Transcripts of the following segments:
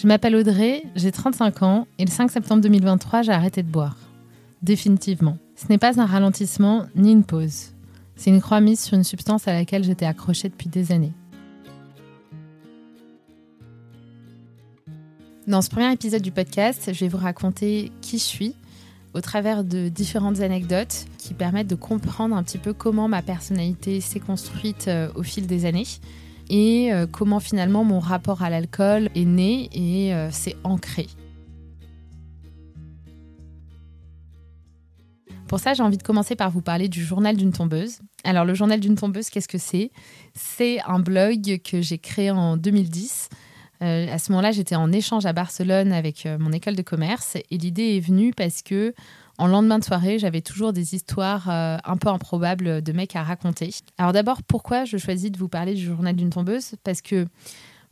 Je m'appelle Audrey, j'ai 35 ans et le 5 septembre 2023, j'ai arrêté de boire. Définitivement. Ce n'est pas un ralentissement ni une pause. C'est une croix mise sur une substance à laquelle j'étais accrochée depuis des années. Dans ce premier épisode du podcast, je vais vous raconter qui je suis au travers de différentes anecdotes qui permettent de comprendre un petit peu comment ma personnalité s'est construite euh, au fil des années et euh, comment finalement mon rapport à l'alcool est né et euh, s'est ancré. Pour ça, j'ai envie de commencer par vous parler du journal d'une tombeuse. Alors, le journal d'une tombeuse, qu'est-ce que c'est? C'est un blog que j'ai créé en 2010. Euh, à ce moment-là, j'étais en échange à Barcelone avec mon école de commerce et l'idée est venue parce que en lendemain de soirée, j'avais toujours des histoires euh, un peu improbables de mecs à raconter. Alors d'abord, pourquoi je choisis de vous parler du journal d'une tombeuse? Parce que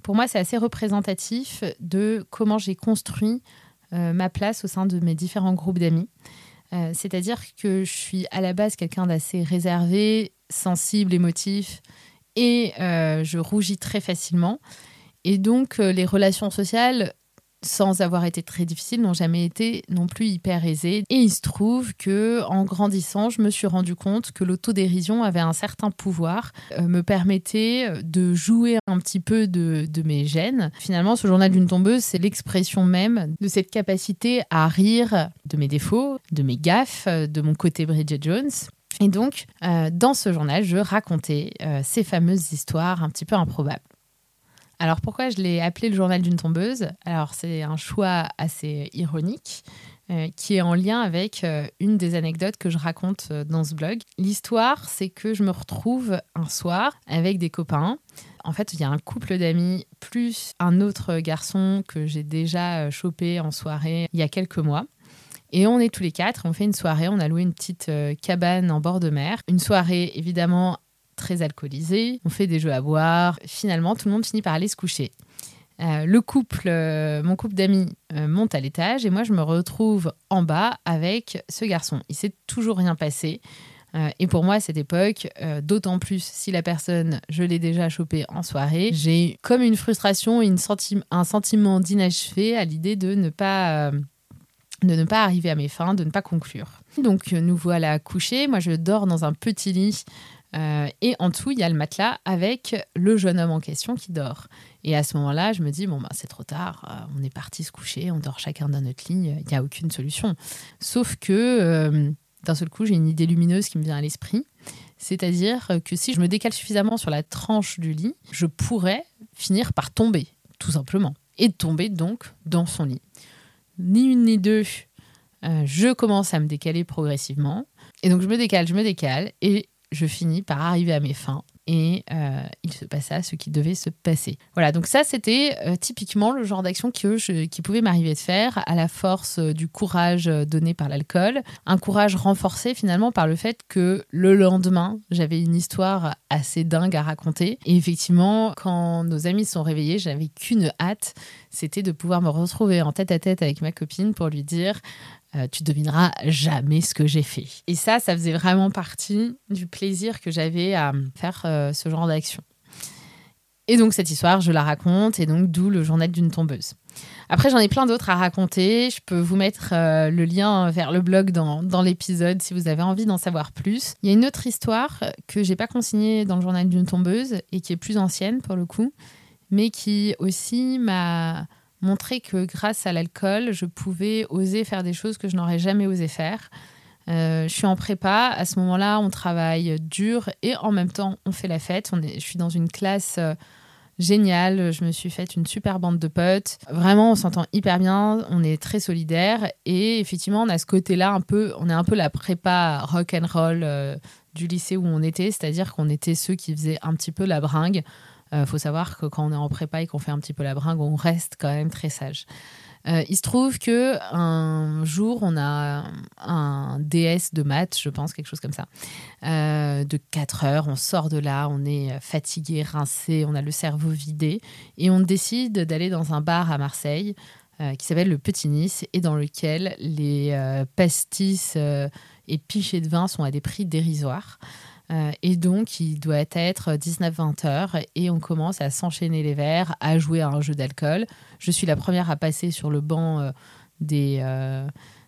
pour moi, c'est assez représentatif de comment j'ai construit euh, ma place au sein de mes différents groupes d'amis. Euh, c'est-à-dire que je suis à la base quelqu'un d'assez réservé, sensible, émotif, et je rougis très facilement. Et donc, les relations sociales sans avoir été très difficile, n'ont jamais été non plus hyper aisées. Et il se trouve que, en grandissant, je me suis rendu compte que l'autodérision avait un certain pouvoir, euh, me permettait de jouer un petit peu de, mes gènes. Finalement, ce journal d'une tombeuse, c'est l'expression même de cette capacité à rire de mes défauts, de mes gaffes, de mon côté Bridget Jones. Et donc, euh, dans ce journal, je racontais euh, ces fameuses histoires un petit peu improbables. Alors pourquoi je l'ai appelé le journal d'une tombeuse? Alors c'est un choix assez ironique euh, qui est en lien avec euh, une des anecdotes que je raconte euh, dans ce blog. L'histoire, c'est que je me retrouve un soir avec des copains. En fait, il y a un couple d'amis plus un autre garçon que j'ai déjà chopé en soirée il y a quelques mois. Et on est tous les quatre, on fait une soirée, on a loué une petite cabane en bord de mer. Une soirée évidemment très alcoolisé, on fait des jeux à boire. Finalement, tout le monde finit par aller se coucher. Euh, le couple, euh, mon couple d'amis euh, monte à l'étage et moi je me retrouve en bas avec ce garçon. Il s'est toujours rien passé. et pour moi, à cette époque, d'autant plus si la personne, je l'ai déjà chopée en soirée, j'ai comme une frustration une un sentiment d'inachevé à l'idée de ne pas de ne pas arriver à mes fins, de ne pas conclure. Donc nous voilà couchés. Moi, je dors dans un petit lit euh, et en dessous, il y a le matelas avec le jeune homme en question qui dort. Et à ce moment-là, je me dis, bon, ben, c'est trop tard, euh, on est parti se coucher, on dort chacun dans notre ligne, il n'y a aucune solution. Sauf que euh, d'un seul coup, j'ai une idée lumineuse qui me vient à l'esprit. C'est-à-dire que si je me décale suffisamment sur la tranche du lit, je pourrais finir par tomber, tout simplement. Et tomber donc dans son lit. Ni une ni deux, je commence à me décaler progressivement. Et donc je me décale, je me décale, et je finis par arriver à mes fins et euh, il se passa ce qui devait se passer. Voilà, donc ça c'était euh, typiquement le genre d'action qui, qui pouvait m'arriver de faire à la force euh, du courage donné par l'alcool, un courage renforcé finalement par le fait que le lendemain j'avais une histoire assez dingue à raconter et effectivement quand nos amis sont réveillés j'avais qu'une hâte, c'était de pouvoir me retrouver en tête à tête avec ma copine pour lui dire euh, tu devineras jamais ce que j'ai fait. Et ça, ça faisait vraiment partie du plaisir que j'avais à faire euh, ce genre d'action. Et donc cette histoire, je la raconte, et donc d'où le journal d'une tombeuse. Après, j'en ai plein d'autres à raconter. Je peux vous mettre euh, le lien vers le blog dans, dans l'épisode si vous avez envie d'en savoir plus. Il y a une autre histoire que j'ai pas consignée dans le journal d'une tombeuse et qui est plus ancienne pour le coup, mais qui aussi m'a montrer que grâce à l'alcool, je pouvais oser faire des choses que je n'aurais jamais osé faire. Euh, je suis en prépa, à ce moment-là, on travaille dur et en même temps, on fait la fête. Je suis dans une classe euh, géniale, je me suis faite une super bande de potes. Vraiment, on s'entend hyper bien, on est très solidaires et effectivement, on a ce côté-là un peu, on est un peu la prépa rock and roll euh, du lycée où on était, c'est-à-dire qu'on était ceux qui faisaient un petit peu la bringue. Il euh, faut savoir que quand on est en prépa et qu'on fait un petit peu la bringue, on reste quand même très sage. Euh, il se trouve que un jour, on a un DS de maths, je pense, quelque chose comme ça, euh, de 4 heures. On sort de là, on est fatigué, rincé, on a le cerveau vidé, et on décide d'aller dans un bar à Marseille qui s'appelle le Petit Nice et dans lequel les pastis et pichets de vin sont à des prix dérisoires. Euh, et donc, il doit être 19-20 heures et on commence à s'enchaîner les verres, à jouer à un jeu d'alcool. Je suis la première à passer sur le banc euh, des, euh,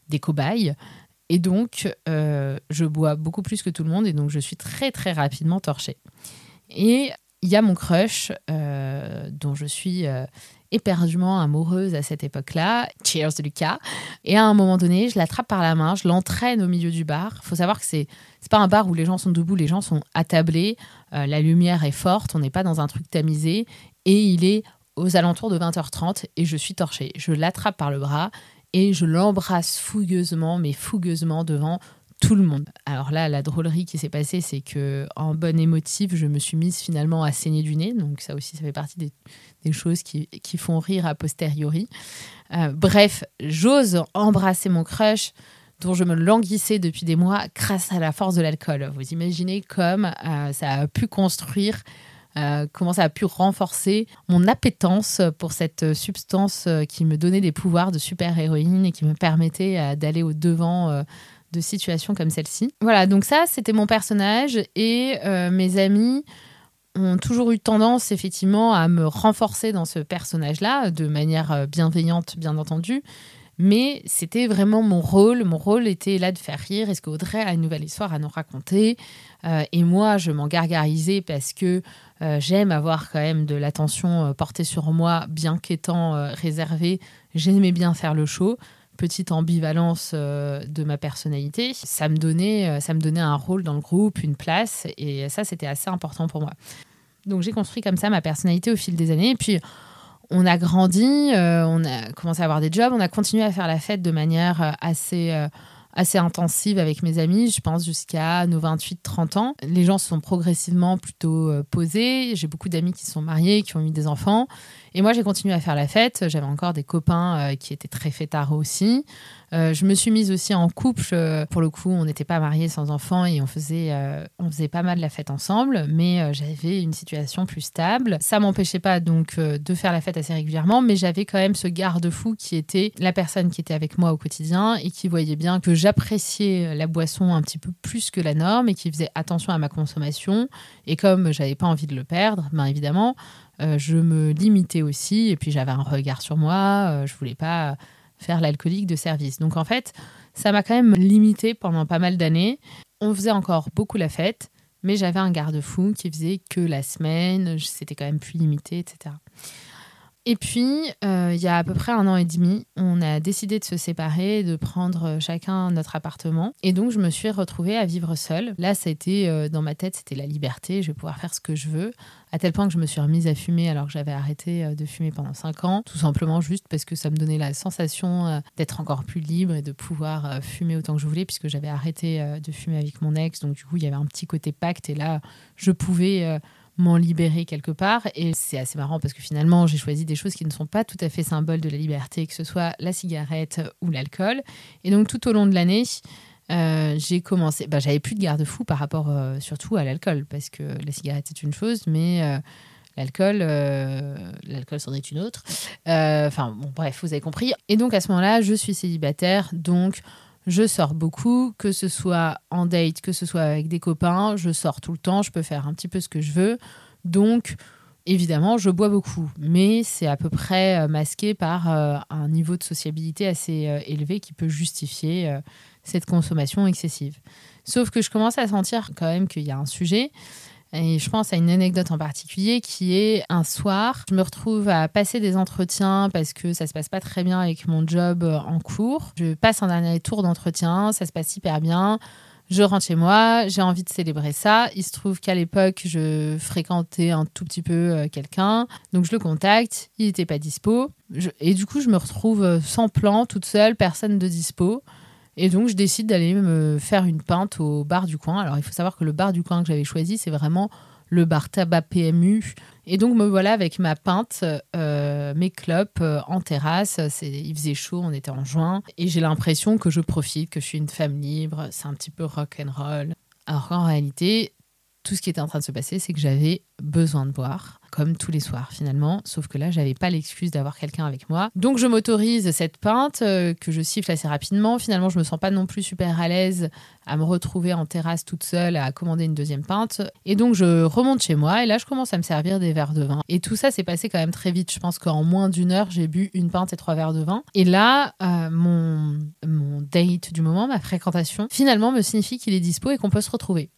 des cobayes. Et donc, je bois beaucoup plus que tout le monde et donc je suis très très rapidement torchée. Et il y a mon crush, dont je suis éperdument amoureuse à cette époque-là. Cheers Lucas. Et à un moment donné, je l'attrape par la main, je l'entraîne au milieu du bar. Il faut savoir que c'est c'est pas un bar où les gens sont debout, les gens sont attablés, euh, la lumière est forte, on n'est pas dans un truc tamisé et il est aux alentours de 20h30 et je suis torchée. Je l'attrape par le bras et je l'embrasse fougueusement, mais fougueusement devant tout le monde. Alors là, la drôlerie qui s'est passée, c'est que en bonne émotive, je me suis mise finalement à saigner du nez. Donc ça aussi, ça fait partie des, choses qui, font rire a posteriori. Euh, bref, j'ose embrasser mon crush dont je me languissais depuis des mois grâce à la force de l'alcool. Vous imaginez comme euh, ça a pu construire euh, comment ça a pu renforcer mon appétence pour cette substance qui me donnait des pouvoirs de super-héroïne et qui me permettait d'aller au devant de situations comme celle-ci. Voilà, donc ça, c'était mon personnage et euh, mes amis ont toujours eu tendance effectivement à me renforcer dans ce personnage-là de manière euh, bienveillante, bien entendu. Mais c'était vraiment mon rôle. Mon rôle était là de faire rire. Est-ce qu'Audrey a une nouvelle histoire à nous raconter? Euh, Et moi, je m'en gargarisais parce que j'aime avoir quand même de l'attention portée sur moi, bien qu'étant réservée. J'aimais bien faire le show petite ambivalence euh, de ma personnalité, ça me donnait, euh, ça me donnait un rôle dans le groupe, une place, et ça c'était assez important pour moi. Donc j'ai construit comme ça ma personnalité au fil des années, et puis on a grandi, euh, on a commencé à avoir des jobs, on a continué à faire la fête de manière assez assez intensive avec mes amis, je pense jusqu'à nos 28-30 ans. Les gens sont progressivement plutôt posés. J'ai beaucoup d'amis qui sont mariés, qui ont eu des enfants. Et moi, j'ai continué à faire la fête. J'avais encore des copains euh, qui étaient très fêtards aussi. Euh, je me suis mise aussi en couple. Euh, pour le coup, on n'était pas mariés sans enfants et on faisait, on faisait pas mal la fête ensemble, mais j'avais une situation plus stable. Ça m'empêchait pas donc de faire la fête assez régulièrement, mais j'avais quand même ce garde-fou qui était la personne qui était avec moi au quotidien et qui voyait bien que j'appréciais la boisson un petit peu plus que la norme et qui faisait attention à ma consommation. Et comme j'avais pas envie de le perdre, bien évidemment, euh, je me limitais aussi, et puis j'avais un regard sur moi, euh, je voulais pas faire l'alcoolique de service. Donc en fait, ça m'a quand même limité pendant pas mal d'années. On faisait encore beaucoup la fête, mais j'avais un garde-fou qui faisait que la semaine, c'était quand même plus limité, etc. Et puis, euh, il y a à peu près un an et demi, on a décidé de se séparer, de prendre chacun notre appartement. Et donc, je me suis retrouvée à vivre seule. Là, ça a été, euh, dans ma tête, c'était la liberté. Je vais pouvoir faire ce que je veux. À tel point que je me suis remise à fumer alors que j'avais arrêté euh, de fumer pendant cinq ans. Tout simplement juste parce que ça me donnait la sensation d'être encore plus libre et de pouvoir fumer autant que je voulais, puisque j'avais arrêté de fumer avec mon ex. Donc, du coup, il y avait un petit côté pacte. Et là, je pouvais m'en libérer quelque part. Et c'est assez marrant parce que finalement, j'ai choisi des choses qui ne sont pas tout à fait symboles de la liberté, que ce soit la cigarette ou l'alcool. Et donc, tout au long de l'année, euh, j'ai commencé. Bah, J'avais plus de garde-fou par rapport euh, surtout à l'alcool, parce que la cigarette est une chose, mais. Euh, l'alcool, l'alcool c'en est une autre. Enfin, bon, bref, vous avez compris. Et donc, à ce moment-là, je suis célibataire, donc je sors beaucoup, que ce soit en date, que ce soit avec des copains, je sors tout le temps, je peux faire un petit peu ce que je veux. Donc, évidemment, je bois beaucoup, mais c'est à peu près euh, masqué par euh, un niveau de sociabilité assez euh, élevé qui peut justifier cette consommation excessive. Sauf que je commence à sentir quand même qu'il y a un sujet. Et je pense à une anecdote en particulier qui est un soir, je me retrouve à passer des entretiens parce que ça se passe pas très bien avec mon job euh, en cours. Je passe un dernier tour d'entretien, ça se passe hyper bien. Je rentre chez moi, j'ai envie de célébrer ça. Il se trouve qu'à l'époque, je fréquentais un tout petit peu euh, quelqu'un. Donc je le contacte, il n'était pas dispo. Et du coup, je me retrouve euh, sans plan, toute seule, personne de dispo. Et donc, je décide d'aller me faire une pinte au bar du coin. Alors, il faut savoir que le bar du coin que j'avais choisi, c'est vraiment le bar tabac PMU. Et donc, me voilà avec ma pinte, euh, mes clopes euh, en terrasse. Il faisait chaud, on était en juin. Et j'ai l'impression que je profite, que je suis une femme libre. C'est un petit peu rock and roll. Alors qu'en réalité, tout ce qui était en train de se passer, c'est que j'avais besoin de boire, comme tous les soirs finalement, sauf que là, j'avais pas l'excuse d'avoir quelqu'un avec moi. Donc je m'autorise cette pinte euh, que je siffle assez rapidement. Finalement, je me sens pas non plus super à l'aise à me retrouver en terrasse toute seule à commander une deuxième pinte. Et donc je remonte chez moi et là, je commence à me servir des verres de vin. Et tout ça s'est passé quand même très vite. Je pense qu'en moins d'une heure, j'ai bu une pinte et trois verres de vin. Et là, euh, mon, mon date du moment, ma fréquentation, finalement me signifie qu'il est dispo et qu'on peut se retrouver.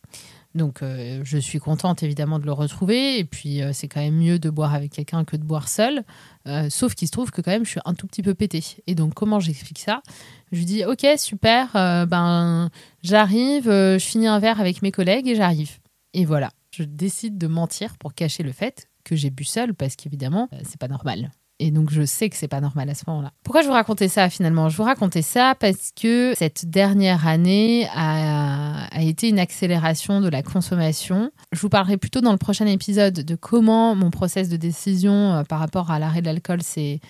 Donc euh, je suis contente évidemment de le retrouver et puis euh, c'est quand même mieux de boire avec quelqu'un que de boire seul. Euh, sauf qu'il se trouve que quand même je suis un tout petit peu pété. Et donc comment j'explique ça? Je lui dis ok super, ben j'arrive, je finis un verre avec mes collègues et j'arrive. Et voilà, je décide de mentir pour cacher le fait que j'ai bu seul parce qu'évidemment c'est pas normal. Et donc, je sais que c'est pas normal à ce moment-là. Pourquoi je vous racontais ça finalement? Je vous racontais ça parce que cette dernière année a, a, été une accélération de la consommation. Je vous parlerai plutôt dans le prochain épisode de comment mon process de décision euh, par rapport à l'arrêt de l'alcool s'est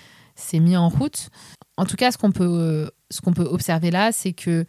mis en route. En tout cas, ce qu'on peut, ce qu'on peut observer là, c'est que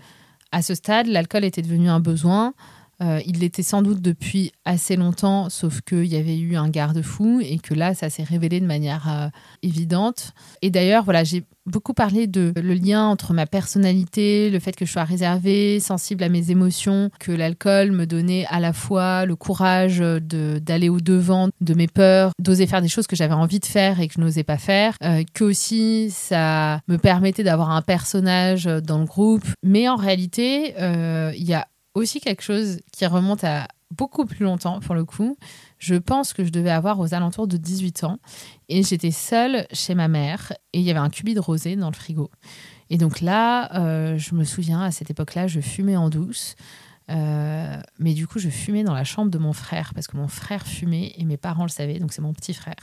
à ce stade, l'alcool était devenu un besoin. Euh, il l'était sans doute depuis assez longtemps, sauf qu'il y avait eu un garde-fou et que là, ça s'est révélé de manière euh, évidente. Et d'ailleurs, voilà, j'ai beaucoup parlé de le lien entre ma personnalité, le fait que je sois réservée, sensible à mes émotions, que l'alcool me donnait à la fois le courage d'aller au devant de mes peurs, d'oser faire des choses que j'avais envie de faire et que je n'osais pas faire, euh, que aussi ça me permettait d'avoir un personnage dans le groupe. Mais en réalité, il y a aussi quelque chose qui remonte à beaucoup plus longtemps pour le coup. Je pense que je devais avoir aux alentours de 18 ans et j'étais seule chez ma mère et il y avait un cubi de rosé dans le frigo. Et donc là, euh, je me souviens, à cette époque-là, je fumais en douce. Euh, mais du coup, je fumais dans la chambre de mon frère parce que mon frère fumait et mes parents le savaient, donc c'est mon petit frère.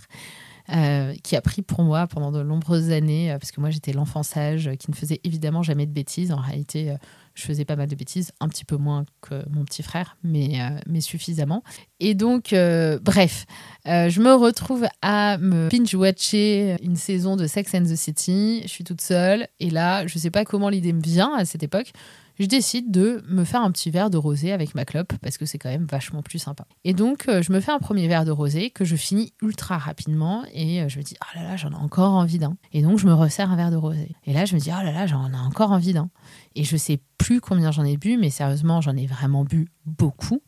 Euh, qui a pris pour moi pendant de nombreuses années, parce que moi j'étais l'enfant sage qui ne faisait évidemment jamais de bêtises. En réalité, je faisais pas mal de bêtises, un petit peu moins que mon petit frère, mais, euh, mais suffisamment. Et donc, euh, bref, euh, je me retrouve à me binge-watcher une saison de Sex and the City. Je suis toute seule. Et là, je sais pas comment l'idée me vient à cette époque je décide de me faire un petit verre de rosé avec ma clope parce que c'est quand même vachement plus sympa. Et donc, je me fais un premier verre de rosé que je finis ultra rapidement et je me dis, oh là là, j'en ai encore envie d'un. Et donc, je me resserre un verre de rosé. Et là, je me dis, oh là là, j'en ai encore envie d'un. Et je sais plus combien j'en ai bu, mais sérieusement, j'en ai vraiment bu beaucoup.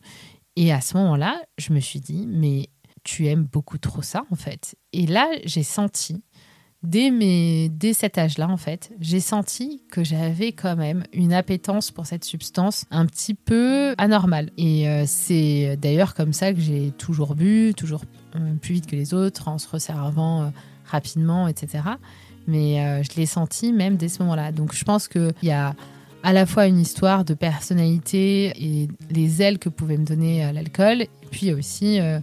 Et à ce moment-là, je me suis dit, mais tu aimes beaucoup trop ça, en fait. Et là, j'ai senti, dès, mes, dès cet âge-là, en fait, j'ai senti que j'avais quand même une appétence pour cette substance un petit peu anormale. Et euh, c'est d'ailleurs comme ça que j'ai toujours bu, toujours euh, plus vite que les autres, en se resservant euh, rapidement, etc. Mais je l'ai senti même dès ce moment-là. Donc je pense qu'il y a à la fois une histoire de personnalité et les ailes que pouvait me donner euh, l'alcool, puis aussi euh,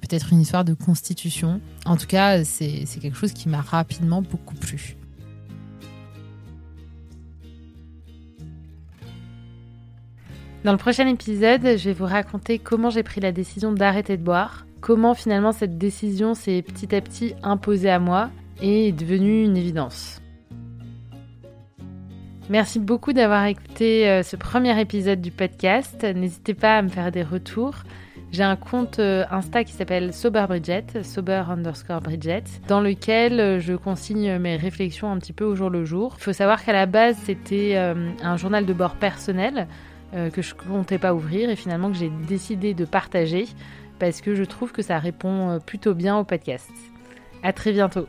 peut-être une histoire de constitution. En tout cas, c'est quelque chose qui m'a rapidement beaucoup plu. Dans le prochain épisode, je vais vous raconter comment j'ai pris la décision d'arrêter de boire, comment finalement cette décision s'est petit à petit imposée à moi et est devenue une évidence. Merci beaucoup d'avoir écouté euh, ce premier épisode du podcast. N'hésitez pas à me faire des retours. J'ai un compte euh, Insta qui s'appelle Sober Bridget, sober underscore Bridget, dans lequel euh, je consigne mes réflexions un petit peu au jour le jour. Il faut savoir qu'à la base, c'était un journal de bord personnel que je comptais pas ouvrir et finalement que j'ai décidé de partager parce que je trouve que ça répond plutôt bien au podcast. À très bientôt.